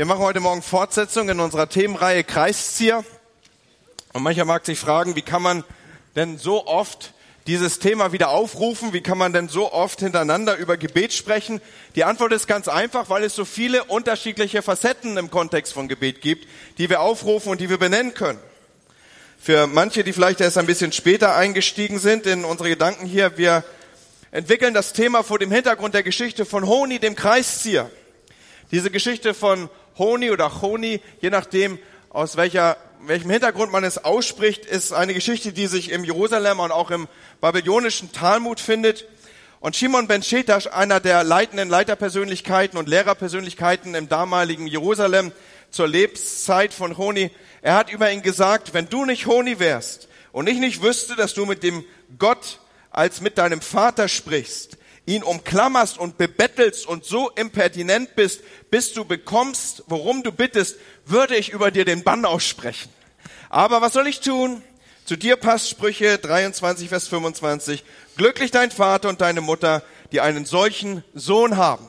Wir machen heute Morgen Fortsetzung in unserer Themenreihe Kreiszieher. Und mancher mag sich fragen, wie kann man denn so oft dieses Thema wieder aufrufen? Wie kann man denn so oft hintereinander über Gebet sprechen? Die Antwort ist ganz einfach, weil es so viele unterschiedliche Facetten im Kontext von Gebet gibt, die wir aufrufen und die wir benennen können. Für manche, die vielleicht erst ein bisschen später eingestiegen sind in unsere Gedanken hier, wir entwickeln das Thema vor dem Hintergrund der Geschichte von Honi, dem Kreiszieher. Diese Geschichte von Honi oder Honi, je nachdem, aus welcher, welchem Hintergrund man es ausspricht, ist eine Geschichte, die sich im Jerusalem und auch im babylonischen Talmud findet. Und Shimon ben Shetash, einer der leitenden Leiterpersönlichkeiten und Lehrerpersönlichkeiten im damaligen Jerusalem zur Lebenszeit von Honi, er hat über ihn gesagt, wenn du nicht Honi wärst und ich nicht wüsste, dass du mit dem Gott als mit deinem Vater sprichst, ihn umklammerst und bebettelst und so impertinent bist, bis du bekommst, worum du bittest, würde ich über dir den Bann aussprechen. Aber was soll ich tun? Zu dir passt Sprüche 23, Vers 25. Glücklich dein Vater und deine Mutter, die einen solchen Sohn haben.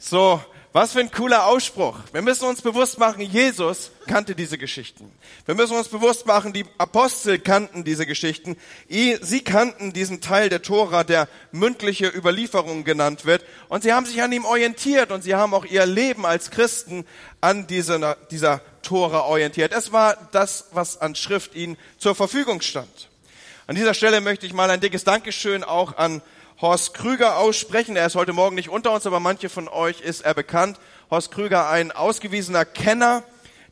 So, was für ein cooler Ausspruch. Wir müssen uns bewusst machen, Jesus kannte diese Geschichten. Wir müssen uns bewusst machen, die Apostel kannten diese Geschichten. Sie kannten diesen Teil der Tora, der mündliche Überlieferung genannt wird. Und sie haben sich an ihm orientiert und sie haben auch ihr Leben als Christen an dieser, dieser Tora orientiert. Es war das, was an Schrift ihnen zur Verfügung stand. An dieser Stelle möchte ich mal ein dickes Dankeschön auch an Horst Krüger aussprechen. Er ist heute Morgen nicht unter uns, aber manche von euch ist er bekannt. Horst Krüger, ein ausgewiesener Kenner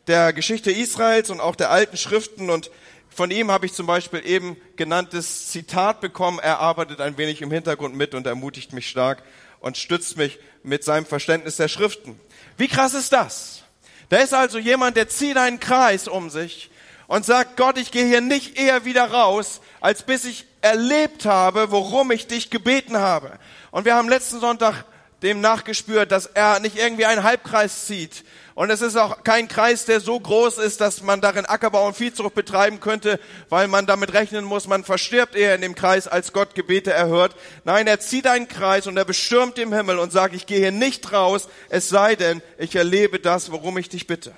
der Geschichte Israels und auch der alten Schriften. Und von ihm habe ich zum Beispiel eben genanntes Zitat bekommen. Er arbeitet ein wenig im Hintergrund mit und ermutigt mich stark und stützt mich mit seinem Verständnis der Schriften. Wie krass ist das? Da ist also jemand, der zieht einen Kreis um sich und sagt, Gott, ich gehe hier nicht eher wieder raus, als bis ich erlebt habe, worum ich dich gebeten habe. Und wir haben letzten Sonntag dem nachgespürt, dass er nicht irgendwie einen Halbkreis zieht. Und es ist auch kein Kreis, der so groß ist, dass man darin Ackerbau und Viehzucht betreiben könnte, weil man damit rechnen muss, man verstirbt eher in dem Kreis, als Gott Gebete erhört. Nein, er zieht einen Kreis und er bestürmt den Himmel und sagt, ich gehe hier nicht raus, es sei denn, ich erlebe das, worum ich dich bitte.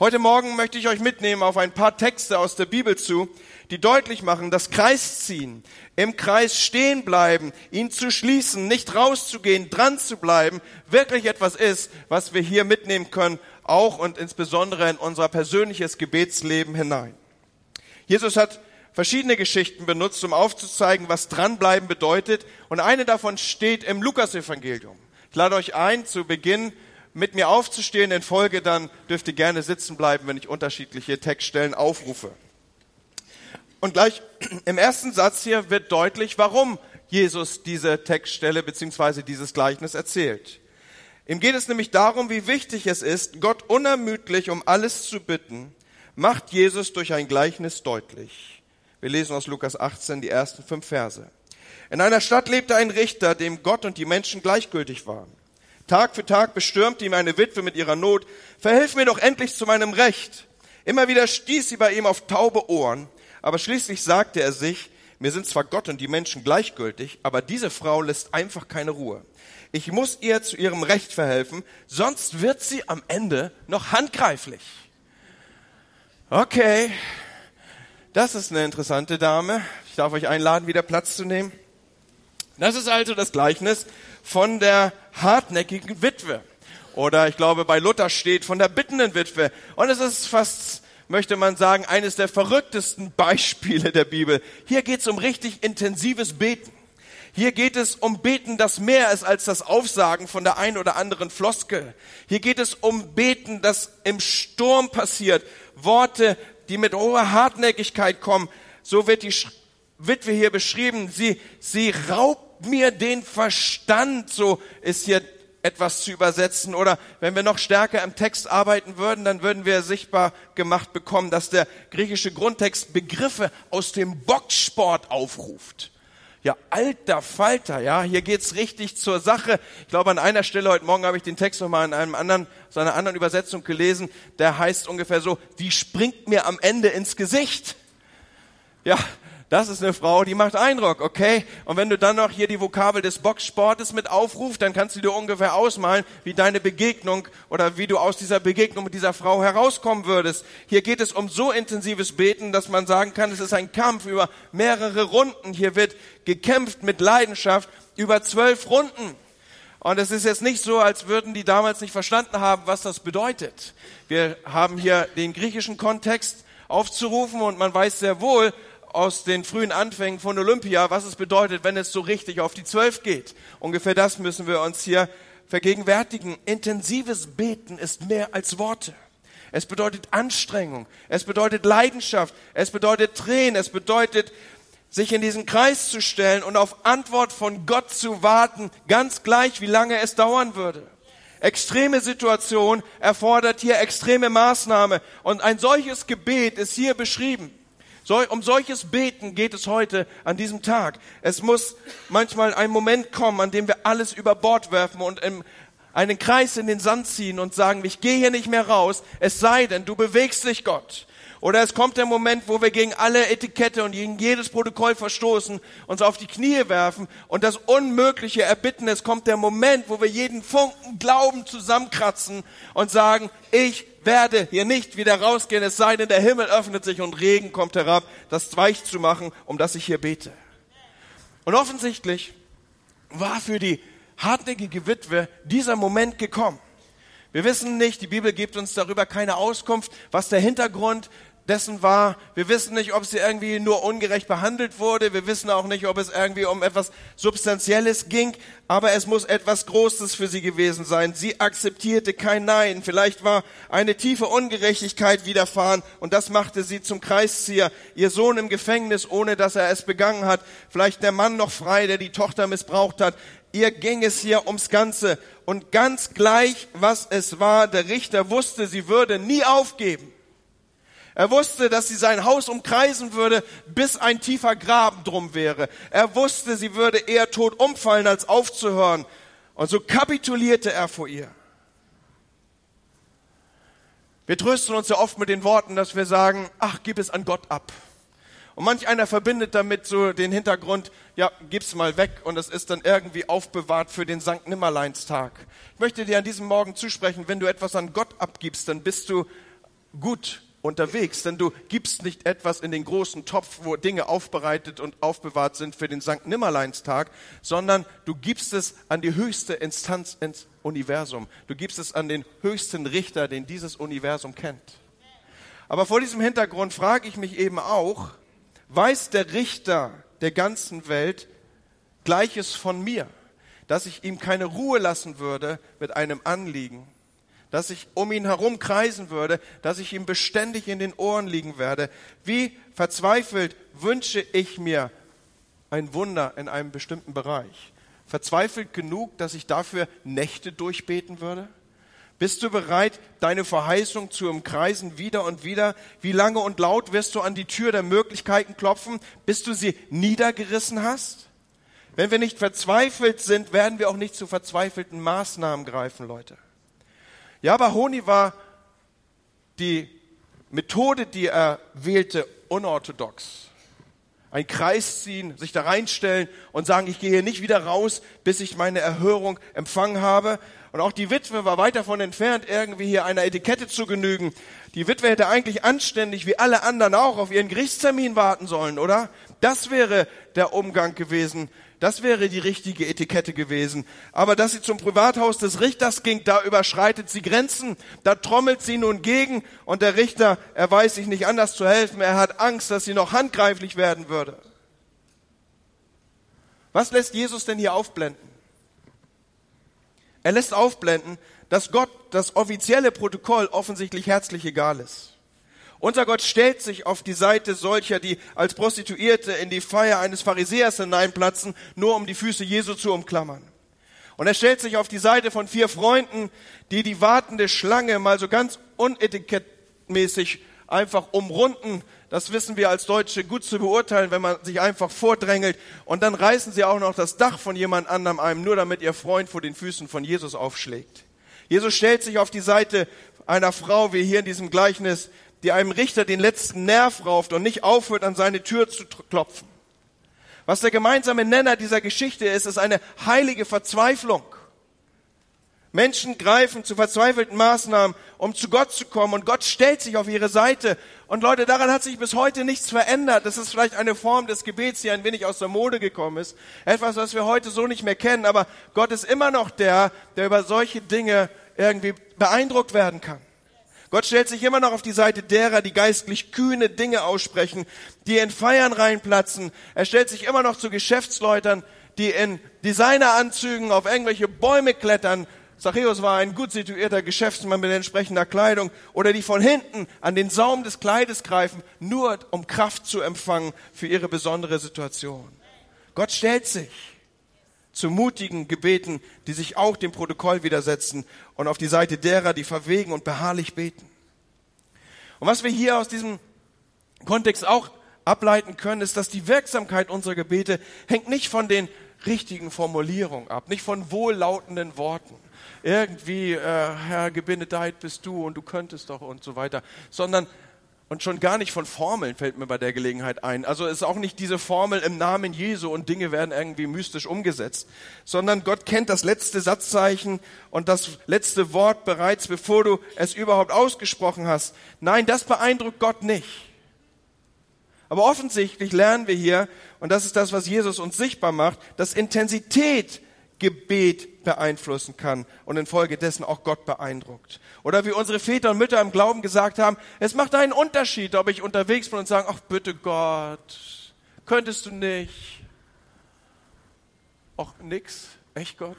Heute Morgen möchte ich euch mitnehmen auf ein paar Texte aus der Bibel zu, die deutlich machen, dass Kreisziehen, im Kreis stehen bleiben, ihn zu schließen, nicht rauszugehen, dran zu bleiben, wirklich etwas ist, was wir hier mitnehmen können, auch und insbesondere in unser persönliches Gebetsleben hinein. Jesus hat verschiedene Geschichten benutzt, um aufzuzeigen, was dranbleiben bedeutet. Und eine davon steht im Lukasevangelium. Ich lade euch ein, zu Beginn mit mir aufzustehen in Folge, dann dürft ihr gerne sitzen bleiben, wenn ich unterschiedliche Textstellen aufrufe. Und gleich im ersten Satz hier wird deutlich, warum Jesus diese Textstelle beziehungsweise dieses Gleichnis erzählt. Ihm geht es nämlich darum, wie wichtig es ist, Gott unermüdlich um alles zu bitten, macht Jesus durch ein Gleichnis deutlich. Wir lesen aus Lukas 18 die ersten fünf Verse. In einer Stadt lebte ein Richter, dem Gott und die Menschen gleichgültig waren. Tag für Tag bestürmte ihm eine Witwe mit ihrer Not, verhilf mir doch endlich zu meinem Recht. Immer wieder stieß sie bei ihm auf taube Ohren. Aber schließlich sagte er sich, mir sind zwar Gott und die Menschen gleichgültig, aber diese Frau lässt einfach keine Ruhe. Ich muss ihr zu ihrem Recht verhelfen, sonst wird sie am Ende noch handgreiflich. Okay, das ist eine interessante Dame. Ich darf euch einladen, wieder Platz zu nehmen. Das ist also das Gleichnis von der hartnäckigen Witwe. Oder ich glaube, bei Luther steht von der bittenden Witwe. Und es ist fast möchte man sagen, eines der verrücktesten Beispiele der Bibel. Hier geht es um richtig intensives Beten. Hier geht es um Beten, das mehr ist als das Aufsagen von der einen oder anderen Floskel. Hier geht es um Beten, das im Sturm passiert. Worte, die mit hoher Hartnäckigkeit kommen. So wird die Witwe hier beschrieben. Sie, sie raubt mir den Verstand. So ist hier etwas zu übersetzen oder wenn wir noch stärker im Text arbeiten würden, dann würden wir sichtbar gemacht bekommen, dass der griechische Grundtext Begriffe aus dem Boxsport aufruft. Ja, alter Falter, ja, hier geht's richtig zur Sache. Ich glaube, an einer Stelle heute Morgen habe ich den Text nochmal in einem anderen, so einer anderen Übersetzung gelesen, der heißt ungefähr so, die springt mir am Ende ins Gesicht. Ja, das ist eine Frau, die macht Eindruck, okay? Und wenn du dann noch hier die Vokabel des Boxsportes mit aufrufst, dann kannst du dir ungefähr ausmalen, wie deine Begegnung oder wie du aus dieser Begegnung mit dieser Frau herauskommen würdest. Hier geht es um so intensives Beten, dass man sagen kann, es ist ein Kampf über mehrere Runden. Hier wird gekämpft mit Leidenschaft über zwölf Runden. Und es ist jetzt nicht so, als würden die damals nicht verstanden haben, was das bedeutet. Wir haben hier den griechischen Kontext aufzurufen und man weiß sehr wohl, aus den frühen Anfängen von Olympia, was es bedeutet, wenn es so richtig auf die Zwölf geht. Ungefähr das müssen wir uns hier vergegenwärtigen. Intensives Beten ist mehr als Worte. Es bedeutet Anstrengung, es bedeutet Leidenschaft, es bedeutet Tränen, es bedeutet sich in diesen Kreis zu stellen und auf Antwort von Gott zu warten, ganz gleich, wie lange es dauern würde. Extreme Situation erfordert hier extreme Maßnahme und ein solches Gebet ist hier beschrieben. Um solches Beten geht es heute an diesem Tag. Es muss manchmal ein Moment kommen, an dem wir alles über Bord werfen und einen Kreis in den Sand ziehen und sagen, ich gehe hier nicht mehr raus, es sei denn, du bewegst dich, Gott. Oder es kommt der Moment, wo wir gegen alle Etikette und gegen jedes Protokoll verstoßen, uns auf die Knie werfen und das Unmögliche erbitten. Es kommt der Moment, wo wir jeden Funken Glauben zusammenkratzen und sagen, ich werde hier nicht wieder rausgehen, es sei denn, der Himmel öffnet sich und Regen kommt herab, das weich zu machen, um das ich hier bete. Und offensichtlich war für die hartnäckige Witwe dieser Moment gekommen. Wir wissen nicht, die Bibel gibt uns darüber keine Auskunft, was der Hintergrund dessen war. Wir wissen nicht, ob sie irgendwie nur ungerecht behandelt wurde. Wir wissen auch nicht, ob es irgendwie um etwas Substanzielles ging. Aber es muss etwas Großes für sie gewesen sein. Sie akzeptierte kein Nein. Vielleicht war eine tiefe Ungerechtigkeit widerfahren und das machte sie zum Kreiszieher. Ihr Sohn im Gefängnis, ohne dass er es begangen hat. Vielleicht der Mann noch frei, der die Tochter missbraucht hat. Ihr ging es hier ums Ganze. Und ganz gleich, was es war, der Richter wusste, sie würde nie aufgeben. Er wusste, dass sie sein Haus umkreisen würde, bis ein tiefer Graben drum wäre. Er wusste, sie würde eher tot umfallen, als aufzuhören. Und so kapitulierte er vor ihr. Wir trösten uns ja oft mit den Worten, dass wir sagen, ach, gib es an Gott ab. Und manch einer verbindet damit so den Hintergrund, ja, gib's mal weg und es ist dann irgendwie aufbewahrt für den Sankt Nimmerleinstag. Ich möchte dir an diesem Morgen zusprechen, wenn du etwas an Gott abgibst, dann bist du gut unterwegs, denn du gibst nicht etwas in den großen Topf, wo Dinge aufbereitet und aufbewahrt sind für den Sankt Nimmerleinstag, sondern du gibst es an die höchste Instanz ins Universum. Du gibst es an den höchsten Richter, den dieses Universum kennt. Aber vor diesem Hintergrund frage ich mich eben auch, weiß der Richter der ganzen Welt Gleiches von mir, dass ich ihm keine Ruhe lassen würde mit einem Anliegen, dass ich um ihn herum kreisen würde, dass ich ihm beständig in den Ohren liegen werde. Wie verzweifelt wünsche ich mir ein Wunder in einem bestimmten Bereich. Verzweifelt genug, dass ich dafür Nächte durchbeten würde? Bist du bereit, deine Verheißung zu umkreisen wieder und wieder? Wie lange und laut wirst du an die Tür der Möglichkeiten klopfen, bis du sie niedergerissen hast? Wenn wir nicht verzweifelt sind, werden wir auch nicht zu verzweifelten Maßnahmen greifen, Leute. Ja, aber Honi war die Methode, die er wählte, unorthodox. Ein Kreis ziehen, sich da reinstellen und sagen, ich gehe hier nicht wieder raus, bis ich meine Erhörung empfangen habe. Und auch die Witwe war weit davon entfernt, irgendwie hier einer Etikette zu genügen. Die Witwe hätte eigentlich anständig wie alle anderen auch auf ihren Gerichtstermin warten sollen, oder? Das wäre der Umgang gewesen das wäre die richtige Etikette gewesen. Aber dass sie zum Privathaus des Richters ging, da überschreitet sie Grenzen. Da trommelt sie nun gegen und der Richter, er weiß sich nicht anders zu helfen. Er hat Angst, dass sie noch handgreiflich werden würde. Was lässt Jesus denn hier aufblenden? Er lässt aufblenden, dass Gott das offizielle Protokoll offensichtlich herzlich egal ist. Unser Gott stellt sich auf die Seite solcher, die als Prostituierte in die Feier eines Pharisäers hineinplatzen, nur um die Füße Jesu zu umklammern. Und er stellt sich auf die Seite von vier Freunden, die die wartende Schlange mal so ganz unetikettmäßig einfach umrunden. Das wissen wir als Deutsche gut zu beurteilen, wenn man sich einfach vordrängelt. Und dann reißen sie auch noch das Dach von jemand anderem einem, nur damit ihr Freund vor den Füßen von Jesus aufschlägt. Jesus stellt sich auf die Seite einer Frau, wie hier in diesem Gleichnis, die einem Richter den letzten Nerv rauft und nicht aufhört, an seine Tür zu klopfen. Was der gemeinsame Nenner dieser Geschichte ist, ist eine heilige Verzweiflung. Menschen greifen zu verzweifelten Maßnahmen, um zu Gott zu kommen und Gott stellt sich auf ihre Seite. Und Leute, daran hat sich bis heute nichts verändert. Das ist vielleicht eine Form des Gebets, die ein wenig aus der Mode gekommen ist. Etwas, was wir heute so nicht mehr kennen. Aber Gott ist immer noch der, der über solche Dinge irgendwie beeindruckt werden kann. Gott stellt sich immer noch auf die Seite derer, die geistlich kühne Dinge aussprechen, die in Feiern reinplatzen. Er stellt sich immer noch zu Geschäftsleutern, die in Designeranzügen auf irgendwelche Bäume klettern. Zachäus war ein gut situierter Geschäftsmann mit entsprechender Kleidung oder die von hinten an den Saum des Kleides greifen, nur um Kraft zu empfangen für ihre besondere Situation. Gott stellt sich zu mutigen Gebeten, die sich auch dem Protokoll widersetzen und auf die Seite derer, die verwegen und beharrlich beten. Und was wir hier aus diesem Kontext auch ableiten können, ist, dass die Wirksamkeit unserer Gebete hängt nicht von den richtigen Formulierungen ab, nicht von wohllautenden Worten. Irgendwie, äh, Herr, gebenedeit bist du und du könntest doch und so weiter, sondern und schon gar nicht von Formeln fällt mir bei der Gelegenheit ein. Also ist auch nicht diese Formel im Namen Jesu und Dinge werden irgendwie mystisch umgesetzt, sondern Gott kennt das letzte Satzzeichen und das letzte Wort bereits, bevor du es überhaupt ausgesprochen hast. Nein, das beeindruckt Gott nicht. Aber offensichtlich lernen wir hier, und das ist das, was Jesus uns sichtbar macht, dass Intensität Gebet beeinflussen kann und infolgedessen auch Gott beeindruckt. Oder wie unsere Väter und Mütter im Glauben gesagt haben, es macht einen Unterschied, ob ich unterwegs bin und sage, ach bitte Gott, könntest du nicht? Ach nix, echt Gott?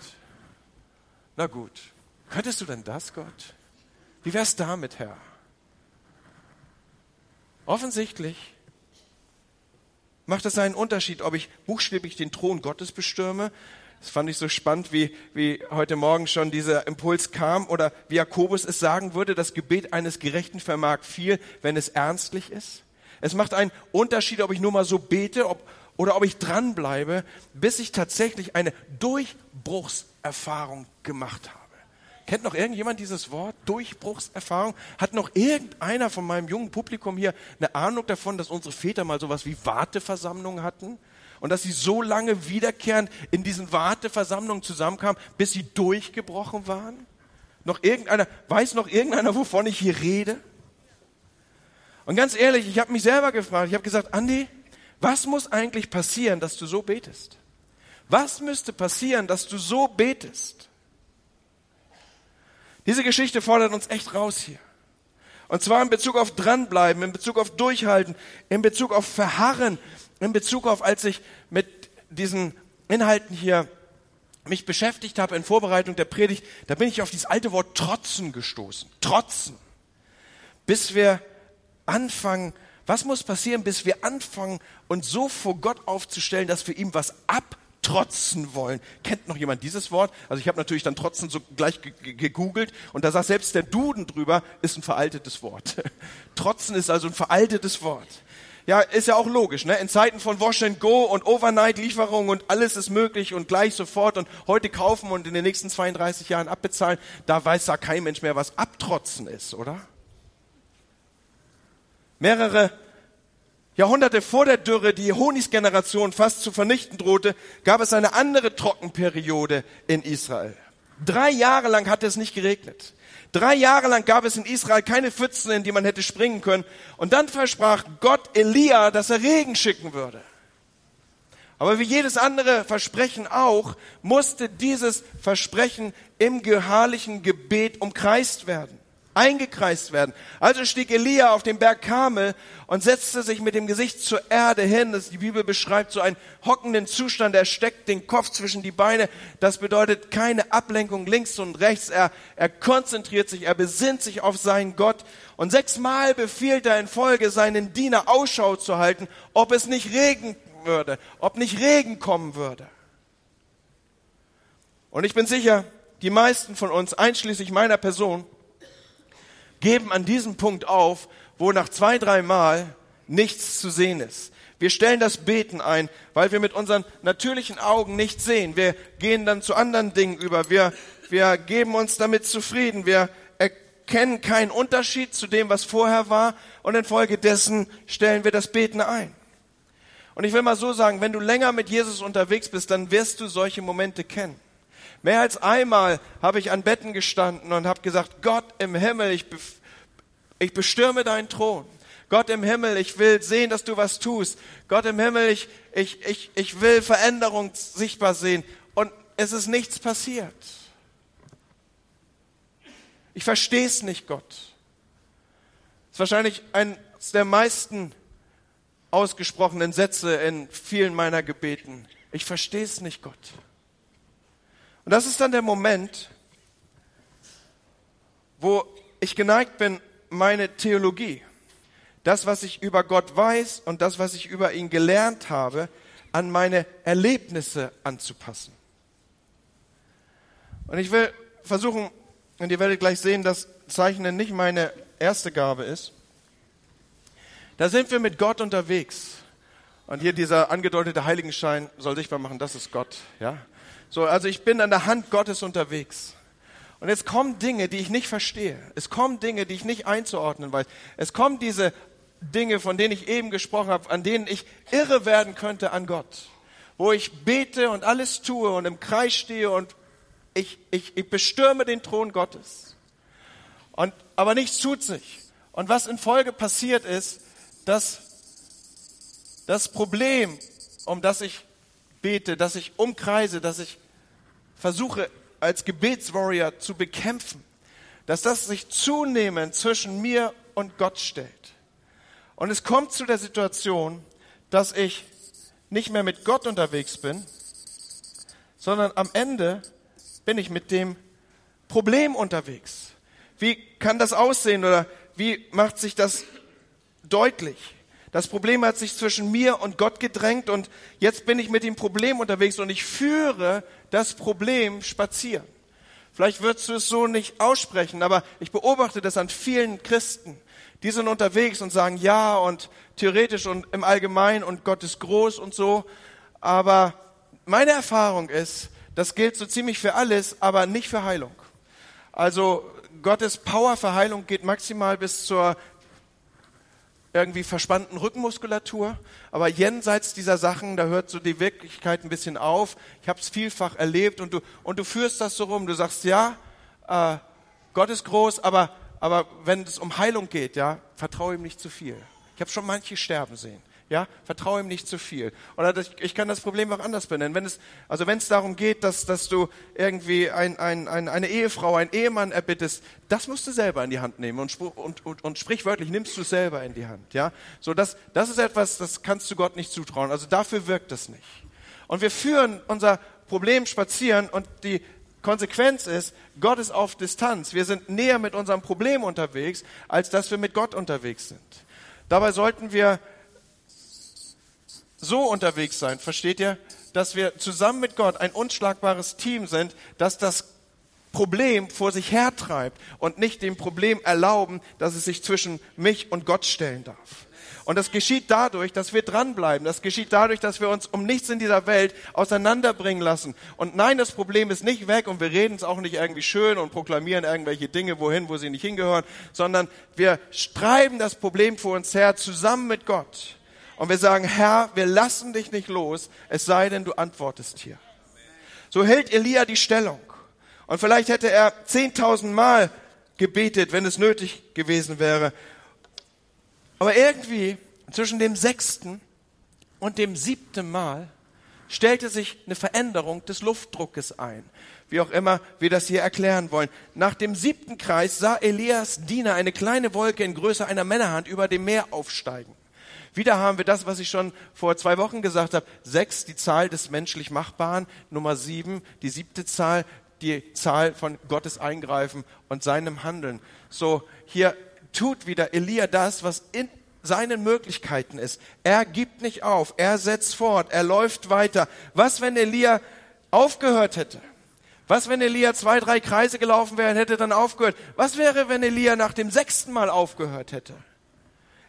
Na gut, könntest du denn das, Gott? Wie wär's damit, Herr? Offensichtlich macht es einen Unterschied, ob ich buchstäblich den Thron Gottes bestürme das fand ich so spannend, wie, wie heute Morgen schon dieser Impuls kam oder wie Jakobus es sagen würde, das Gebet eines Gerechten vermag viel, wenn es ernstlich ist. Es macht einen Unterschied, ob ich nur mal so bete ob, oder ob ich dranbleibe, bis ich tatsächlich eine Durchbruchserfahrung gemacht habe. Kennt noch irgendjemand dieses Wort? Durchbruchserfahrung? Hat noch irgendeiner von meinem jungen Publikum hier eine Ahnung davon, dass unsere Väter mal sowas wie Warteversammlungen hatten? Und dass sie so lange wiederkehrend in diesen Warteversammlungen zusammenkamen, bis sie durchgebrochen waren? Noch irgendeiner, weiß noch irgendeiner, wovon ich hier rede? Und ganz ehrlich, ich habe mich selber gefragt, ich habe gesagt, Andi, was muss eigentlich passieren, dass du so betest? Was müsste passieren, dass du so betest? Diese Geschichte fordert uns echt raus hier. Und zwar in Bezug auf dranbleiben, in Bezug auf durchhalten, in Bezug auf verharren, in Bezug auf, als ich mit diesen Inhalten hier mich beschäftigt habe in Vorbereitung der Predigt, da bin ich auf dieses alte Wort trotzen gestoßen. Trotzen. Bis wir anfangen, was muss passieren, bis wir anfangen, uns so vor Gott aufzustellen, dass wir ihm was abtrotzen wollen. Kennt noch jemand dieses Wort? Also ich habe natürlich dann trotzen so gleich gegoogelt und da sagt selbst der Duden drüber, ist ein veraltetes Wort. trotzen ist also ein veraltetes Wort. Ja, ist ja auch logisch, ne? In Zeiten von Wash and Go und Overnight-Lieferung und alles ist möglich und gleich sofort und heute kaufen und in den nächsten 32 Jahren abbezahlen, da weiß da kein Mensch mehr, was Abtrotzen ist, oder? Mehrere Jahrhunderte vor der Dürre, die Honigsgeneration fast zu vernichten drohte, gab es eine andere Trockenperiode in Israel. Drei Jahre lang hat es nicht geregnet. Drei Jahre lang gab es in Israel keine Pfützen, in die man hätte springen können. Und dann versprach Gott Elia, dass er Regen schicken würde. Aber wie jedes andere Versprechen auch, musste dieses Versprechen im geharrlichen Gebet umkreist werden eingekreist werden. Also stieg Elia auf den Berg Kamel und setzte sich mit dem Gesicht zur Erde hin. Das die Bibel beschreibt so einen hockenden Zustand. Er steckt den Kopf zwischen die Beine. Das bedeutet keine Ablenkung links und rechts. Er, er konzentriert sich, er besinnt sich auf seinen Gott. Und sechsmal befiehlt er in Folge seinen Diener Ausschau zu halten, ob es nicht regnen würde, ob nicht Regen kommen würde. Und ich bin sicher, die meisten von uns, einschließlich meiner Person, geben an diesem Punkt auf, wo nach zwei, drei Mal nichts zu sehen ist. Wir stellen das Beten ein, weil wir mit unseren natürlichen Augen nichts sehen. Wir gehen dann zu anderen Dingen über. Wir, wir geben uns damit zufrieden. Wir kennen keinen Unterschied zu dem, was vorher war und infolgedessen stellen wir das Beten ein. Und ich will mal so sagen, wenn du länger mit Jesus unterwegs bist, dann wirst du solche Momente kennen. Mehr als einmal habe ich an Betten gestanden und habe gesagt, Gott im Himmel, ich, ich bestürme deinen Thron. Gott im Himmel, ich will sehen, dass du was tust. Gott im Himmel, ich, ich, ich, ich will Veränderung sichtbar sehen. Und es ist nichts passiert. Ich verstehe es nicht, Gott. Das ist wahrscheinlich eines der meisten ausgesprochenen Sätze in vielen meiner Gebeten. Ich verstehe es nicht, Gott. Und das ist dann der Moment, wo ich geneigt bin, meine Theologie, das, was ich über Gott weiß und das, was ich über ihn gelernt habe, an meine Erlebnisse anzupassen. Und ich will versuchen, und ihr werdet gleich sehen, dass Zeichnen nicht meine erste Gabe ist. Da sind wir mit Gott unterwegs. Und hier dieser angedeutete Heiligenschein soll sichtbar machen, das ist Gott, ja. So, also ich bin an der Hand Gottes unterwegs. Und jetzt kommen Dinge, die ich nicht verstehe. Es kommen Dinge, die ich nicht einzuordnen weiß. Es kommen diese Dinge, von denen ich eben gesprochen habe, an denen ich irre werden könnte an Gott. Wo ich bete und alles tue und im Kreis stehe und ich, ich, ich bestürme den Thron Gottes. Und, aber nichts tut sich. Und was in Folge passiert ist, dass das Problem, um das ich bete, dass ich umkreise, dass ich versuche als Gebetswarrior zu bekämpfen, dass das sich zunehmend zwischen mir und Gott stellt. Und es kommt zu der Situation, dass ich nicht mehr mit Gott unterwegs bin, sondern am Ende bin ich mit dem Problem unterwegs? Wie kann das aussehen oder wie macht sich das deutlich? Das Problem hat sich zwischen mir und Gott gedrängt und jetzt bin ich mit dem Problem unterwegs und ich führe das Problem spazieren. Vielleicht würdest du es so nicht aussprechen, aber ich beobachte das an vielen Christen. Die sind unterwegs und sagen ja und theoretisch und im Allgemeinen und Gott ist groß und so. Aber meine Erfahrung ist, das gilt so ziemlich für alles, aber nicht für Heilung. Also Gottes Power für Heilung geht maximal bis zur irgendwie verspannten Rückenmuskulatur. Aber jenseits dieser Sachen, da hört so die Wirklichkeit ein bisschen auf. Ich habe es vielfach erlebt und du, und du führst das so rum. Du sagst, ja, äh, Gott ist groß, aber, aber wenn es um Heilung geht, ja, vertraue ihm nicht zu viel. Ich habe schon manche sterben sehen. Ja, vertraue ihm nicht zu viel. Oder ich kann das Problem auch anders benennen. Wenn es, also wenn es darum geht, dass, dass du irgendwie ein, ein, ein, eine Ehefrau, einen Ehemann erbittest, das musst du selber in die Hand nehmen und, und, und, und sprichwörtlich nimmst du es selber in die Hand. Ja, so das, das ist etwas, das kannst du Gott nicht zutrauen. Also dafür wirkt es nicht. Und wir führen unser Problem spazieren und die Konsequenz ist, Gott ist auf Distanz. Wir sind näher mit unserem Problem unterwegs, als dass wir mit Gott unterwegs sind. Dabei sollten wir so unterwegs sein, versteht ihr? Dass wir zusammen mit Gott ein unschlagbares Team sind, das das Problem vor sich hertreibt und nicht dem Problem erlauben, dass es sich zwischen mich und Gott stellen darf. Und das geschieht dadurch, dass wir dranbleiben. Das geschieht dadurch, dass wir uns um nichts in dieser Welt auseinanderbringen lassen. Und nein, das Problem ist nicht weg und wir reden es auch nicht irgendwie schön und proklamieren irgendwelche Dinge wohin, wo sie nicht hingehören, sondern wir treiben das Problem vor uns her zusammen mit Gott. Und wir sagen, Herr, wir lassen dich nicht los, es sei denn, du antwortest hier. So hält Elia die Stellung. Und vielleicht hätte er zehntausend Mal gebetet, wenn es nötig gewesen wäre. Aber irgendwie zwischen dem sechsten und dem siebten Mal stellte sich eine Veränderung des Luftdruckes ein. Wie auch immer wir das hier erklären wollen. Nach dem siebten Kreis sah Elias Diener eine kleine Wolke in Größe einer Männerhand über dem Meer aufsteigen. Wieder haben wir das, was ich schon vor zwei Wochen gesagt habe. Sechs, die Zahl des menschlich Machbaren. Nummer sieben, die siebte Zahl, die Zahl von Gottes Eingreifen und seinem Handeln. So, hier tut wieder Elia das, was in seinen Möglichkeiten ist. Er gibt nicht auf, er setzt fort, er läuft weiter. Was, wenn Elia aufgehört hätte? Was, wenn Elia zwei, drei Kreise gelaufen wäre und hätte dann aufgehört? Was wäre, wenn Elia nach dem sechsten Mal aufgehört hätte?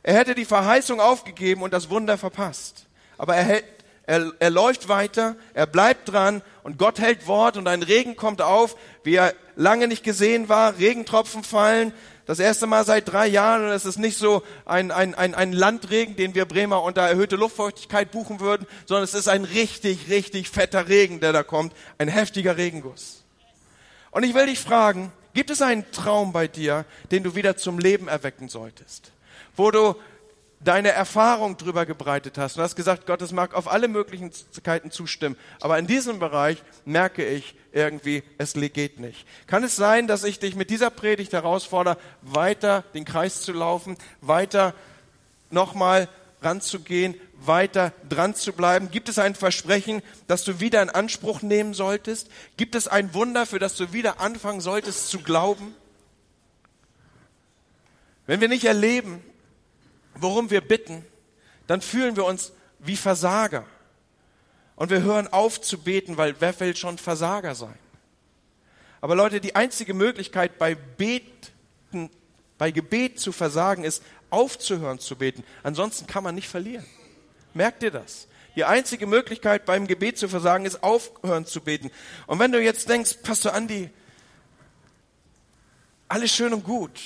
Er hätte die Verheißung aufgegeben und das Wunder verpasst. Aber er hält Er, er läuft weiter, er bleibt dran und Gott hält Wort und ein Regen kommt auf, wie er lange nicht gesehen war, Regentropfen fallen, das erste Mal seit drei Jahren und es ist nicht so ein, ein, ein, ein Landregen, den wir Bremer unter erhöhte Luftfeuchtigkeit buchen würden, sondern es ist ein richtig, richtig fetter Regen, der da kommt, ein heftiger Regenguss. Und ich will dich fragen, gibt es einen Traum bei dir, den du wieder zum Leben erwecken solltest? Wo du deine Erfahrung drüber gebreitet hast. Du hast gesagt, Gott, es mag auf alle Möglichkeiten zustimmen, aber in diesem Bereich merke ich irgendwie, es geht nicht. Kann es sein, dass ich dich mit dieser Predigt herausfordere, weiter den Kreis zu laufen, weiter nochmal ranzugehen, weiter dran zu bleiben? Gibt es ein Versprechen, das du wieder in Anspruch nehmen solltest? Gibt es ein Wunder, für das du wieder anfangen solltest zu glauben? Wenn wir nicht erleben, worum wir bitten, dann fühlen wir uns wie Versager. Und wir hören auf zu beten, weil wer will schon Versager sein? Aber Leute, die einzige Möglichkeit bei Beten, bei Gebet zu versagen ist, aufzuhören zu beten. Ansonsten kann man nicht verlieren. Merkt ihr das? Die einzige Möglichkeit beim Gebet zu versagen ist, aufhören zu beten. Und wenn du jetzt denkst, Pastor Andi, alles schön und gut,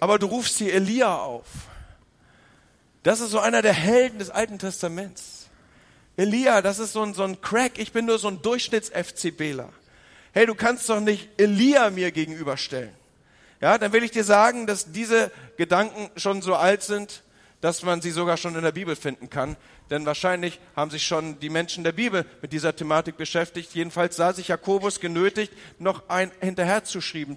aber du rufst hier Elia auf das ist so einer der Helden des Alten Testaments. Elia, das ist so ein, so ein Crack. Ich bin nur so ein Durchschnitts-FCBler. Hey, du kannst doch nicht Elia mir gegenüberstellen. Ja, dann will ich dir sagen, dass diese Gedanken schon so alt sind, dass man sie sogar schon in der Bibel finden kann. Denn wahrscheinlich haben sich schon die Menschen der Bibel mit dieser Thematik beschäftigt. Jedenfalls sah sich Jakobus genötigt, noch ein hinterherzuschreiben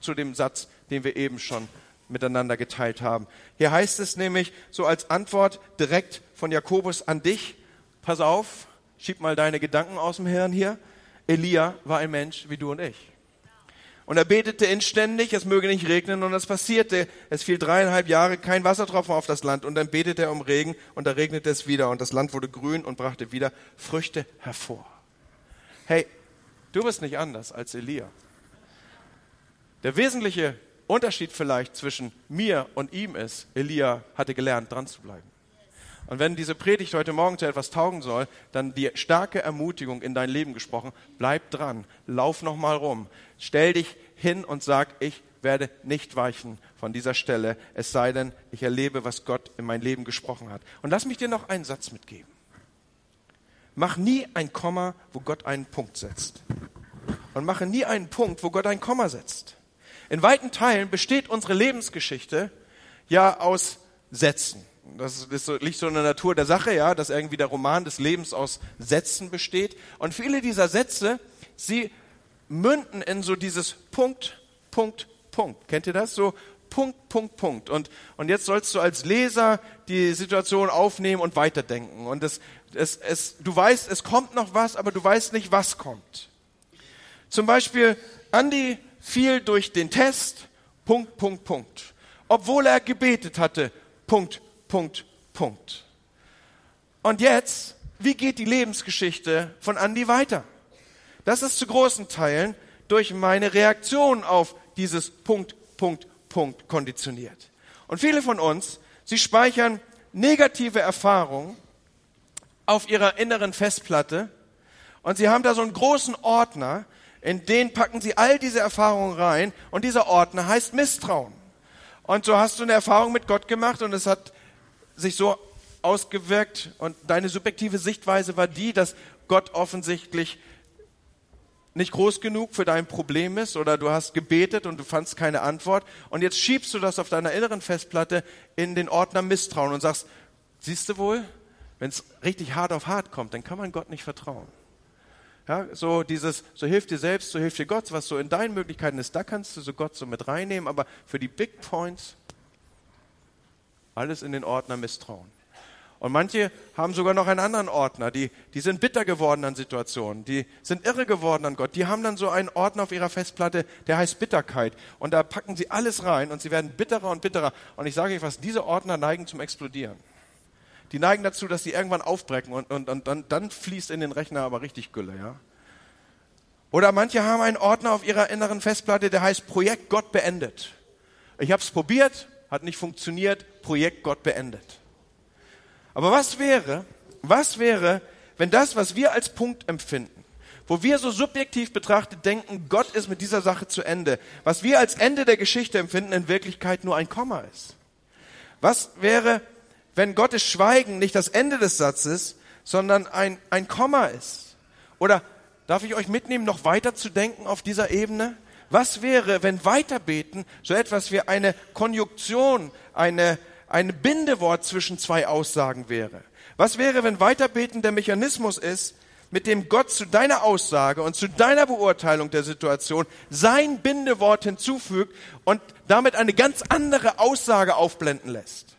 zu dem Satz, den wir eben schon miteinander geteilt haben. Hier heißt es nämlich so als Antwort direkt von Jakobus an dich, pass auf, schieb mal deine Gedanken aus dem Hirn hier. Elia war ein Mensch wie du und ich. Und er betete inständig, es möge nicht regnen, und es passierte. Es fiel dreieinhalb Jahre kein Wassertropfen auf das Land, und dann betete er um Regen, und da regnete es wieder, und das Land wurde grün und brachte wieder Früchte hervor. Hey, du bist nicht anders als Elia. Der wesentliche Unterschied vielleicht zwischen mir und ihm ist, Elia hatte gelernt, dran zu bleiben. Und wenn diese Predigt heute Morgen zu etwas taugen soll, dann die starke Ermutigung in dein Leben gesprochen, bleib dran, lauf nochmal rum, stell dich hin und sag, ich werde nicht weichen von dieser Stelle, es sei denn, ich erlebe, was Gott in mein Leben gesprochen hat. Und lass mich dir noch einen Satz mitgeben. Mach nie ein Komma, wo Gott einen Punkt setzt. Und mache nie einen Punkt, wo Gott ein Komma setzt. In weiten Teilen besteht unsere Lebensgeschichte ja aus Sätzen. Das so, liegt so in der Natur der Sache, ja, dass irgendwie der Roman des Lebens aus Sätzen besteht. Und viele dieser Sätze, sie münden in so dieses Punkt, Punkt, Punkt. Kennt ihr das? So Punkt, Punkt, Punkt. Und, und jetzt sollst du als Leser die Situation aufnehmen und weiterdenken. Und es, es, es, du weißt, es kommt noch was, aber du weißt nicht, was kommt. Zum Beispiel, Andi fiel durch den Test, Punkt, Punkt, Punkt. Obwohl er gebetet hatte, Punkt, Punkt, Punkt. Und jetzt, wie geht die Lebensgeschichte von Andy weiter? Das ist zu großen Teilen durch meine Reaktion auf dieses Punkt, Punkt, Punkt konditioniert. Und viele von uns, sie speichern negative Erfahrungen auf ihrer inneren Festplatte und sie haben da so einen großen Ordner, in den packen sie all diese Erfahrungen rein und dieser Ordner heißt Misstrauen. Und so hast du eine Erfahrung mit Gott gemacht und es hat sich so ausgewirkt und deine subjektive Sichtweise war die, dass Gott offensichtlich nicht groß genug für dein Problem ist oder du hast gebetet und du fandst keine Antwort und jetzt schiebst du das auf deiner inneren Festplatte in den Ordner Misstrauen und sagst, siehst du wohl, wenn es richtig hart auf hart kommt, dann kann man Gott nicht vertrauen. Ja, so dieses, so hilft dir selbst, so hilft dir Gott, was so in deinen Möglichkeiten ist, da kannst du so Gott so mit reinnehmen, aber für die Big Points alles in den Ordner Misstrauen. Und manche haben sogar noch einen anderen Ordner, die, die sind bitter geworden an Situationen, die sind irre geworden an Gott. Die haben dann so einen Ordner auf ihrer Festplatte, der heißt Bitterkeit. Und da packen sie alles rein und sie werden bitterer und bitterer. Und ich sage euch was, diese Ordner neigen zum Explodieren die neigen dazu, dass sie irgendwann aufbrechen und, und, und dann, dann fließt in den Rechner aber richtig Gülle, ja. Oder manche haben einen Ordner auf ihrer inneren Festplatte, der heißt Projekt Gott beendet. Ich habe es probiert, hat nicht funktioniert, Projekt Gott beendet. Aber was wäre, Was wäre, wenn das, was wir als Punkt empfinden, wo wir so subjektiv betrachtet denken, Gott ist mit dieser Sache zu Ende, was wir als Ende der Geschichte empfinden, in Wirklichkeit nur ein Komma ist? Was wäre, wenn Gottes Schweigen nicht das Ende des Satzes, sondern ein, ein Komma ist? Oder darf ich euch mitnehmen, noch weiter zu denken auf dieser Ebene? Was wäre, wenn Weiterbeten so etwas wie eine Konjunktion, eine, ein Bindewort zwischen zwei Aussagen wäre? Was wäre, wenn Weiterbeten der Mechanismus ist, mit dem Gott zu deiner Aussage und zu deiner Beurteilung der Situation sein Bindewort hinzufügt und damit eine ganz andere Aussage aufblenden lässt?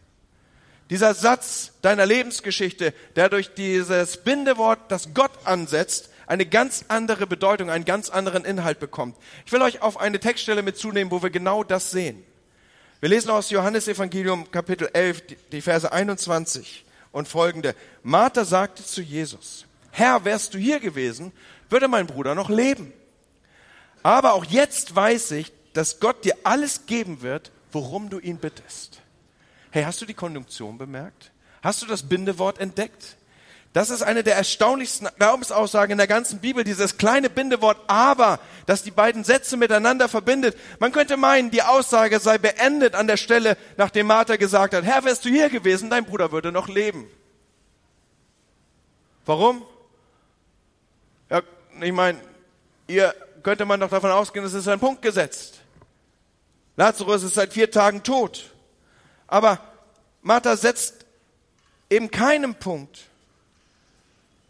Dieser Satz deiner Lebensgeschichte, der durch dieses Bindewort, das Gott ansetzt, eine ganz andere Bedeutung, einen ganz anderen Inhalt bekommt. Ich will euch auf eine Textstelle mitzunehmen, wo wir genau das sehen. Wir lesen aus Johannes Evangelium Kapitel 11, die Verse 21 und folgende. Martha sagte zu Jesus, Herr, wärst du hier gewesen, würde mein Bruder noch leben. Aber auch jetzt weiß ich, dass Gott dir alles geben wird, worum du ihn bittest. Hey, hast du die Konjunktion bemerkt? Hast du das Bindewort entdeckt? Das ist eine der erstaunlichsten Glaubensaussagen in der ganzen Bibel, dieses kleine Bindewort aber, das die beiden Sätze miteinander verbindet. Man könnte meinen, die Aussage sei beendet an der Stelle, nachdem Martha gesagt hat, Herr, wärst du hier gewesen, dein Bruder würde noch leben. Warum? Ja, ich meine, ihr könnte man doch davon ausgehen, es ist ein Punkt gesetzt. Lazarus ist seit vier Tagen tot. Aber Martha setzt eben keinen Punkt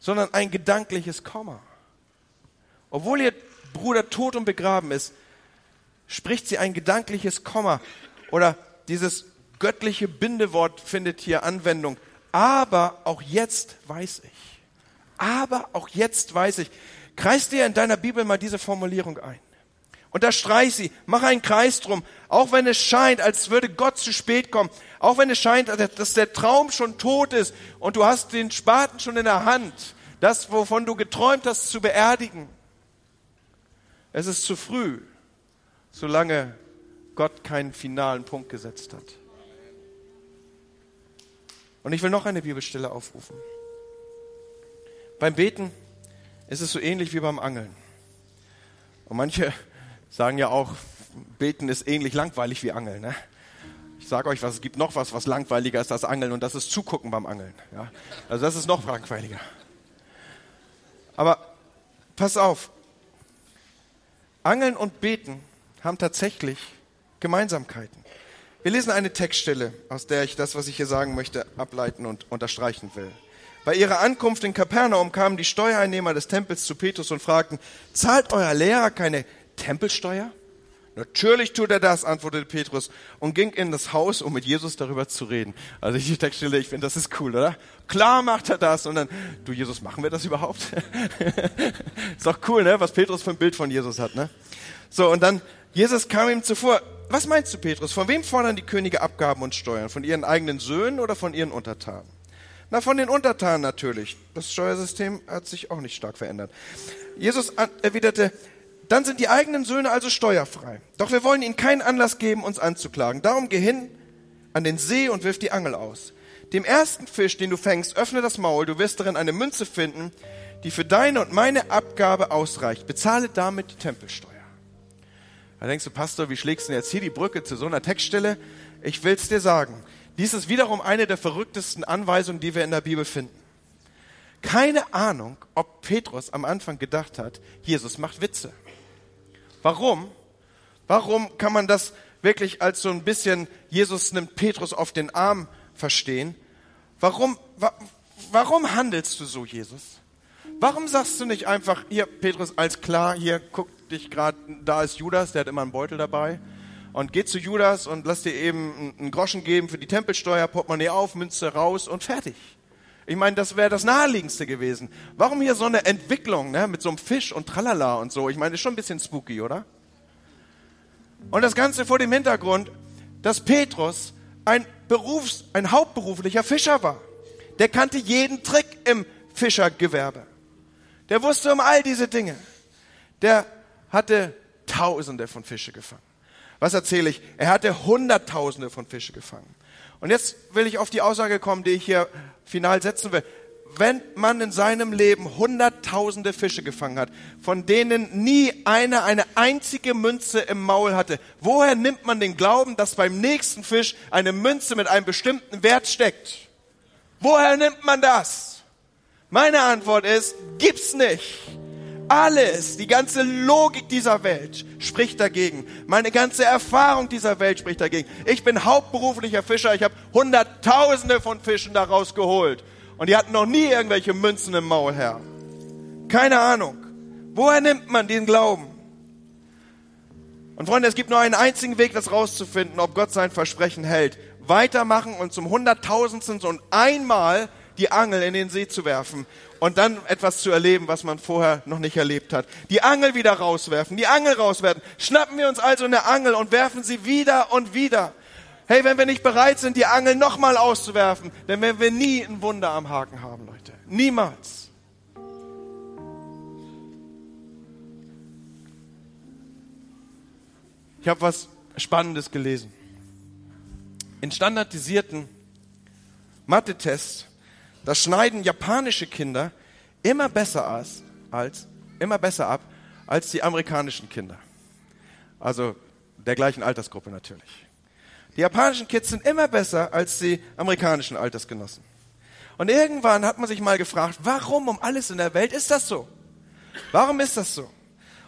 sondern ein gedankliches Komma. Obwohl ihr Bruder tot und begraben ist, spricht sie ein gedankliches Komma oder dieses göttliche Bindewort findet hier Anwendung. Aber auch jetzt weiß ich. Aber auch jetzt weiß ich. Kreis dir in deiner Bibel mal diese Formulierung ein. Unterstreich sie, mach einen Kreis drum, auch wenn es scheint, als würde Gott zu spät kommen, auch wenn es scheint, dass der Traum schon tot ist und du hast den Spaten schon in der Hand, das, wovon du geträumt hast, zu beerdigen. Es ist zu früh, solange Gott keinen finalen Punkt gesetzt hat. Und ich will noch eine Bibelstelle aufrufen. Beim Beten ist es so ähnlich wie beim Angeln. Und manche sagen ja auch, Beten ist ähnlich langweilig wie Angeln. Ne? Ich sage euch was, es gibt noch was, was langweiliger ist als Angeln und das ist Zugucken beim Angeln. Ja? Also das ist noch langweiliger. Aber pass auf, Angeln und Beten haben tatsächlich Gemeinsamkeiten. Wir lesen eine Textstelle, aus der ich das, was ich hier sagen möchte, ableiten und unterstreichen will. Bei ihrer Ankunft in Kapernaum kamen die Steuereinnehmer des Tempels zu Petrus und fragten, zahlt euer Lehrer keine Tempelsteuer? Natürlich tut er das, antwortete Petrus und ging in das Haus, um mit Jesus darüber zu reden. Also die Textstelle, ich finde, das ist cool, oder? Klar macht er das und dann, du Jesus, machen wir das überhaupt? ist doch cool, ne? Was Petrus für ein Bild von Jesus hat, ne? So, und dann, Jesus kam ihm zuvor. Was meinst du, Petrus? Von wem fordern die Könige Abgaben und Steuern? Von ihren eigenen Söhnen oder von ihren Untertanen? Na, von den Untertanen natürlich. Das Steuersystem hat sich auch nicht stark verändert. Jesus erwiderte, dann sind die eigenen Söhne also steuerfrei. Doch wir wollen ihnen keinen Anlass geben, uns anzuklagen. Darum geh hin an den See und wirf die Angel aus. Dem ersten Fisch, den du fängst, öffne das Maul, du wirst darin eine Münze finden, die für deine und meine Abgabe ausreicht. Bezahle damit die Tempelsteuer. Da denkst du, Pastor, wie schlägst du denn jetzt hier die Brücke zu so einer Textstelle? Ich will's dir sagen. Dies ist wiederum eine der verrücktesten Anweisungen, die wir in der Bibel finden. Keine Ahnung, ob Petrus am Anfang gedacht hat, Jesus macht Witze. Warum? Warum kann man das wirklich als so ein bisschen, Jesus nimmt Petrus auf den Arm verstehen? Warum, wa, warum handelst du so, Jesus? Warum sagst du nicht einfach, hier, Petrus, als klar, hier, guck dich gerade, da ist Judas, der hat immer einen Beutel dabei. Und geh zu Judas und lass dir eben einen Groschen geben für die Tempelsteuer, Portemonnaie auf, Münze raus und fertig. Ich meine, das wäre das Naheliegendste gewesen. Warum hier so eine Entwicklung ne, mit so einem Fisch und Tralala und so? Ich meine, ist schon ein bisschen spooky, oder? Und das Ganze vor dem Hintergrund, dass Petrus ein Berufs-, ein hauptberuflicher Fischer war. Der kannte jeden Trick im Fischergewerbe. Der wusste um all diese Dinge. Der hatte Tausende von Fische gefangen. Was erzähle ich? Er hatte Hunderttausende von Fische gefangen. Und jetzt will ich auf die Aussage kommen, die ich hier final setzen will. wenn man in seinem Leben hunderttausende Fische gefangen hat, von denen nie einer eine einzige Münze im Maul hatte, woher nimmt man den Glauben, dass beim nächsten Fisch eine Münze mit einem bestimmten Wert steckt? Woher nimmt man das? Meine Antwort ist, gibt's nicht. Alles, die ganze Logik dieser Welt spricht dagegen. Meine ganze Erfahrung dieser Welt spricht dagegen. Ich bin hauptberuflicher Fischer. Ich habe Hunderttausende von Fischen daraus geholt. Und die hatten noch nie irgendwelche Münzen im Maul, Herr. Keine Ahnung. Woher nimmt man den Glauben? Und Freunde, es gibt nur einen einzigen Weg, das rauszufinden, ob Gott sein Versprechen hält. Weitermachen und zum Hunderttausendsten und einmal die Angel in den See zu werfen und dann etwas zu erleben, was man vorher noch nicht erlebt hat. Die Angel wieder rauswerfen, die Angel rauswerfen. Schnappen wir uns also eine Angel und werfen sie wieder und wieder. Hey, wenn wir nicht bereit sind, die Angel nochmal auszuwerfen, dann werden wir nie ein Wunder am Haken haben, Leute. Niemals. Ich habe was Spannendes gelesen. In standardisierten Mathe-Tests, da schneiden japanische Kinder immer besser als, als, immer besser ab als die amerikanischen Kinder. Also der gleichen Altersgruppe natürlich. Die japanischen Kids sind immer besser als die amerikanischen Altersgenossen. Und irgendwann hat man sich mal gefragt, warum um alles in der Welt ist das so? Warum ist das so?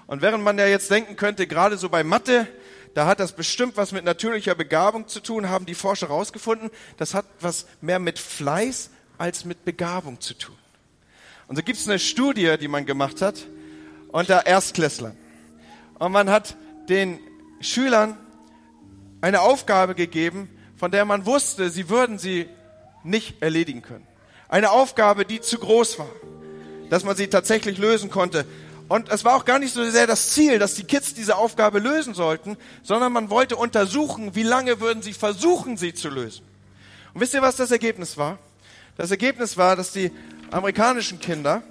Und während man ja jetzt denken könnte, gerade so bei Mathe, da hat das bestimmt was mit natürlicher Begabung zu tun, haben die Forscher herausgefunden, das hat was mehr mit Fleiß als mit Begabung zu tun. Und so gibt es eine Studie, die man gemacht hat unter Erstklässlern. Und man hat den Schülern eine Aufgabe gegeben, von der man wusste, sie würden sie nicht erledigen können. Eine Aufgabe, die zu groß war, dass man sie tatsächlich lösen konnte. Und es war auch gar nicht so sehr das Ziel, dass die Kids diese Aufgabe lösen sollten, sondern man wollte untersuchen, wie lange würden sie versuchen, sie zu lösen. Und wisst ihr, was das Ergebnis war? Das Ergebnis war, dass die amerikanischen Kinder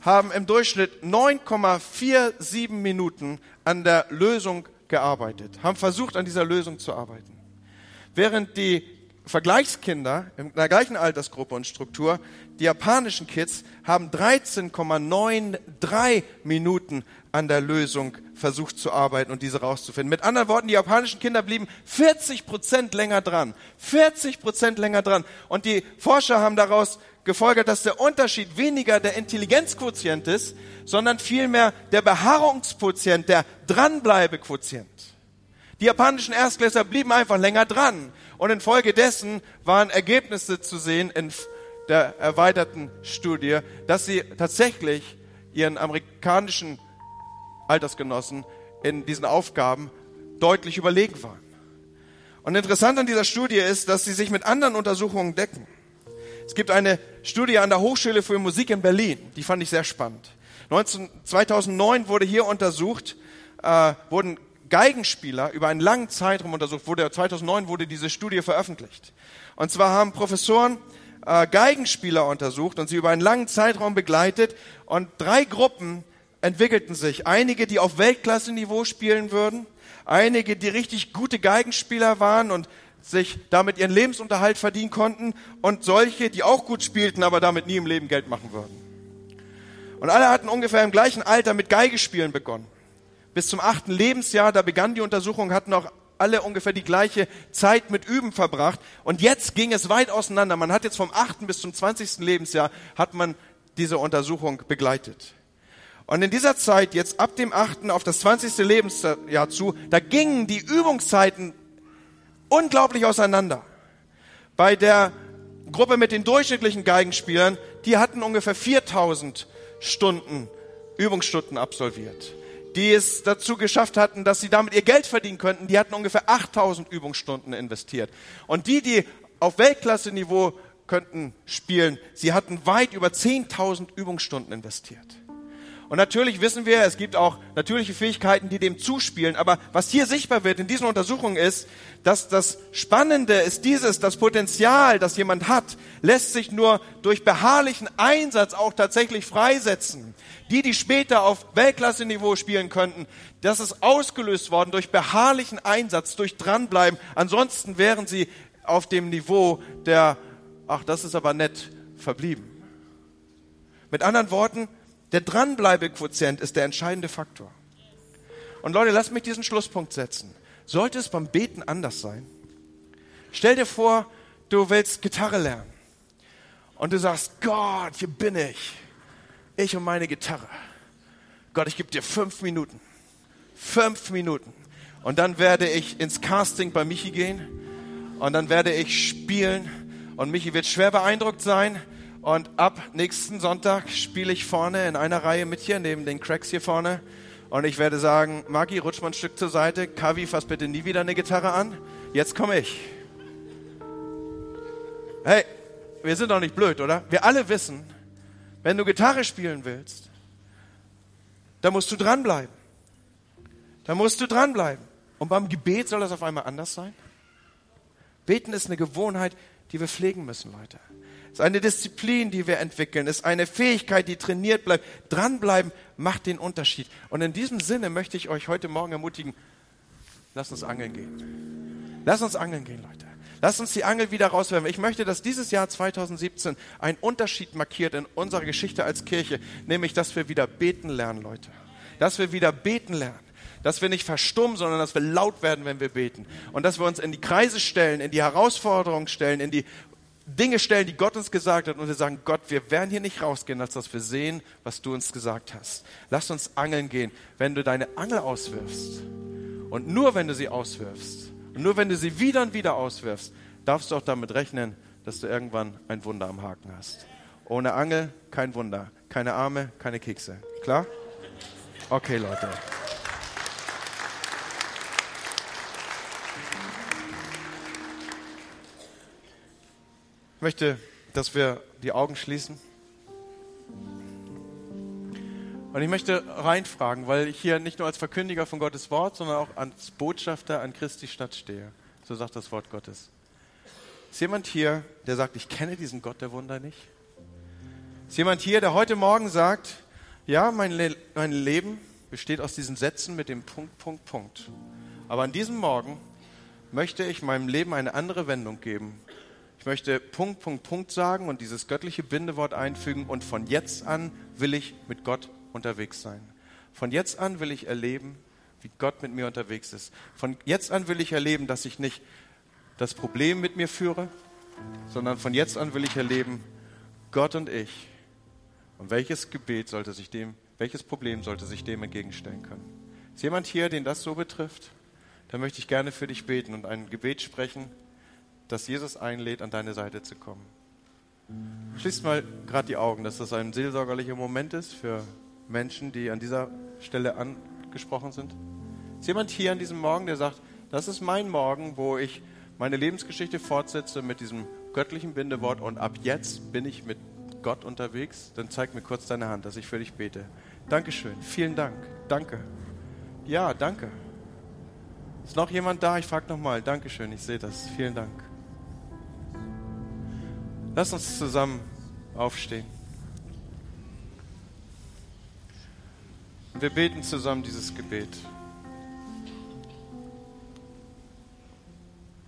haben im Durchschnitt 9,47 Minuten an der Lösung gearbeitet, haben versucht, an dieser Lösung zu arbeiten. Während die Vergleichskinder in der gleichen Altersgruppe und Struktur, die japanischen Kids, haben 13,93 Minuten an der Lösung versucht zu arbeiten und diese rauszufinden. Mit anderen Worten, die japanischen Kinder blieben 40 Prozent länger dran. 40 Prozent länger dran. Und die Forscher haben daraus gefolgert, dass der Unterschied weniger der Intelligenzquotient ist, sondern vielmehr der Beharrungsquotient, der Dranbleibequotient. Die japanischen Erstklässler blieben einfach länger dran und infolgedessen waren Ergebnisse zu sehen in der erweiterten Studie, dass sie tatsächlich ihren amerikanischen Altersgenossen in diesen Aufgaben deutlich überlegen waren. Und interessant an dieser Studie ist, dass sie sich mit anderen Untersuchungen decken. Es gibt eine Studie an der Hochschule für Musik in Berlin, die fand ich sehr spannend. 19, 2009 wurde hier untersucht, äh, wurden Geigenspieler über einen langen Zeitraum untersucht. Wurde, 2009 wurde diese Studie veröffentlicht. Und zwar haben Professoren äh, Geigenspieler untersucht und sie über einen langen Zeitraum begleitet. Und drei Gruppen entwickelten sich. Einige, die auf Weltklasse-Niveau spielen würden, einige, die richtig gute Geigenspieler waren und sich damit ihren Lebensunterhalt verdienen konnten und solche, die auch gut spielten, aber damit nie im Leben Geld machen würden. Und alle hatten ungefähr im gleichen Alter mit Geigespielen begonnen. Bis zum achten Lebensjahr, da begann die Untersuchung, hatten auch alle ungefähr die gleiche Zeit mit Üben verbracht. Und jetzt ging es weit auseinander. Man hat jetzt vom achten bis zum zwanzigsten Lebensjahr hat man diese Untersuchung begleitet. Und in dieser Zeit, jetzt ab dem achten auf das zwanzigste Lebensjahr zu, da gingen die Übungszeiten unglaublich auseinander. Bei der Gruppe mit den durchschnittlichen Geigenspielern, die hatten ungefähr 4000 Stunden, Übungsstunden absolviert. Die es dazu geschafft hatten, dass sie damit ihr Geld verdienen könnten, die hatten ungefähr 8000 Übungsstunden investiert. Und die, die auf Weltklasse-Niveau könnten spielen, sie hatten weit über 10.000 Übungsstunden investiert. Und natürlich wissen wir, es gibt auch natürliche Fähigkeiten, die dem zuspielen. Aber was hier sichtbar wird in diesen Untersuchungen ist, dass das Spannende ist dieses, das Potenzial, das jemand hat, lässt sich nur durch beharrlichen Einsatz auch tatsächlich freisetzen. Die, die später auf Weltklasse-Niveau spielen könnten, das ist ausgelöst worden durch beharrlichen Einsatz, durch Dranbleiben. Ansonsten wären sie auf dem Niveau der, ach, das ist aber nett, verblieben. Mit anderen Worten, der Dranbleibequotient ist der entscheidende Faktor. Und Leute, lasst mich diesen Schlusspunkt setzen. Sollte es beim Beten anders sein? Stell dir vor, du willst Gitarre lernen. Und du sagst, Gott, hier bin ich. Ich und meine Gitarre. Gott, ich gebe dir fünf Minuten. Fünf Minuten. Und dann werde ich ins Casting bei Michi gehen. Und dann werde ich spielen. Und Michi wird schwer beeindruckt sein. Und ab nächsten Sonntag spiele ich vorne in einer Reihe mit hier, neben den Cracks hier vorne. Und ich werde sagen, Magi, rutsch mal ein Stück zur Seite. Kavi, fass bitte nie wieder eine Gitarre an. Jetzt komme ich. Hey, wir sind doch nicht blöd, oder? Wir alle wissen, wenn du Gitarre spielen willst, dann musst du dranbleiben. Da musst du dranbleiben. Und beim Gebet soll das auf einmal anders sein? Beten ist eine Gewohnheit, die wir pflegen müssen, Leute. Es ist eine Disziplin, die wir entwickeln. Es ist eine Fähigkeit, die trainiert bleibt. Dranbleiben macht den Unterschied. Und in diesem Sinne möchte ich euch heute Morgen ermutigen, lasst uns angeln gehen. Lasst uns angeln gehen, Leute. Lasst uns die Angel wieder rauswerfen. Ich möchte, dass dieses Jahr 2017 einen Unterschied markiert in unserer Geschichte als Kirche, nämlich, dass wir wieder beten lernen, Leute. Dass wir wieder beten lernen. Dass wir nicht verstummen, sondern dass wir laut werden, wenn wir beten. Und dass wir uns in die Kreise stellen, in die Herausforderungen stellen, in die Dinge stellen, die Gott uns gesagt hat und wir sagen, Gott, wir werden hier nicht rausgehen, als dass wir sehen, was du uns gesagt hast. Lass uns angeln gehen. Wenn du deine Angel auswirfst und nur wenn du sie auswirfst und nur wenn du sie wieder und wieder auswirfst, darfst du auch damit rechnen, dass du irgendwann ein Wunder am Haken hast. Ohne Angel kein Wunder. Keine Arme, keine Kekse. Klar? Okay, Leute. Ich möchte, dass wir die Augen schließen. Und ich möchte reinfragen, weil ich hier nicht nur als Verkündiger von Gottes Wort, sondern auch als Botschafter an Christi Stadt stehe. So sagt das Wort Gottes. Ist jemand hier, der sagt, ich kenne diesen Gott der Wunder nicht? Ist jemand hier, der heute Morgen sagt, ja, mein, Le mein Leben besteht aus diesen Sätzen mit dem Punkt, Punkt, Punkt. Aber an diesem Morgen möchte ich meinem Leben eine andere Wendung geben ich möchte Punkt, Punkt, Punkt sagen und dieses göttliche Bindewort einfügen und von jetzt an will ich mit Gott unterwegs sein. Von jetzt an will ich erleben, wie Gott mit mir unterwegs ist. Von jetzt an will ich erleben, dass ich nicht das Problem mit mir führe, sondern von jetzt an will ich erleben, Gott und ich. Und welches Gebet sollte sich dem, welches Problem sollte sich dem entgegenstellen können? Ist jemand hier, den das so betrifft? Dann möchte ich gerne für dich beten und ein Gebet sprechen, dass Jesus einlädt, an deine Seite zu kommen. Schließt mal gerade die Augen, dass das ein seelsorgerlicher Moment ist für Menschen, die an dieser Stelle angesprochen sind. Ist jemand hier an diesem Morgen, der sagt, das ist mein Morgen, wo ich meine Lebensgeschichte fortsetze mit diesem göttlichen Bindewort und ab jetzt bin ich mit Gott unterwegs? Dann zeig mir kurz deine Hand, dass ich für dich bete. Dankeschön, vielen Dank, danke. Ja, danke. Ist noch jemand da? Ich frage nochmal. Dankeschön, ich sehe das. Vielen Dank. Lass uns zusammen aufstehen. wir beten zusammen dieses Gebet.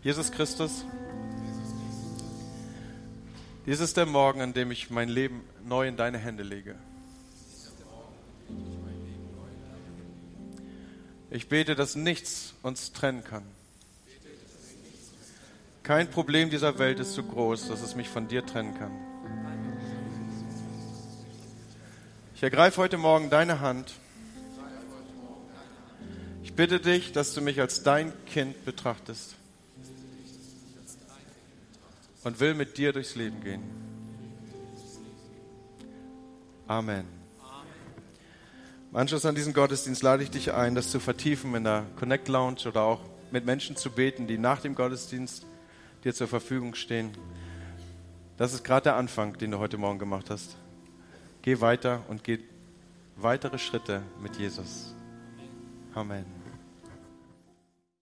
Jesus Christus, dies ist der Morgen, an dem ich mein Leben neu in deine Hände lege. Ich bete, dass nichts uns trennen kann kein Problem dieser Welt ist so groß, dass es mich von dir trennen kann. Ich ergreife heute Morgen deine Hand. Ich bitte dich, dass du mich als dein Kind betrachtest und will mit dir durchs Leben gehen. Amen. Im Anschluss an diesen Gottesdienst lade ich dich ein, das zu vertiefen in der Connect Lounge oder auch mit Menschen zu beten, die nach dem Gottesdienst dir zur Verfügung stehen. Das ist gerade der Anfang, den du heute Morgen gemacht hast. Geh weiter und geh weitere Schritte mit Jesus. Amen.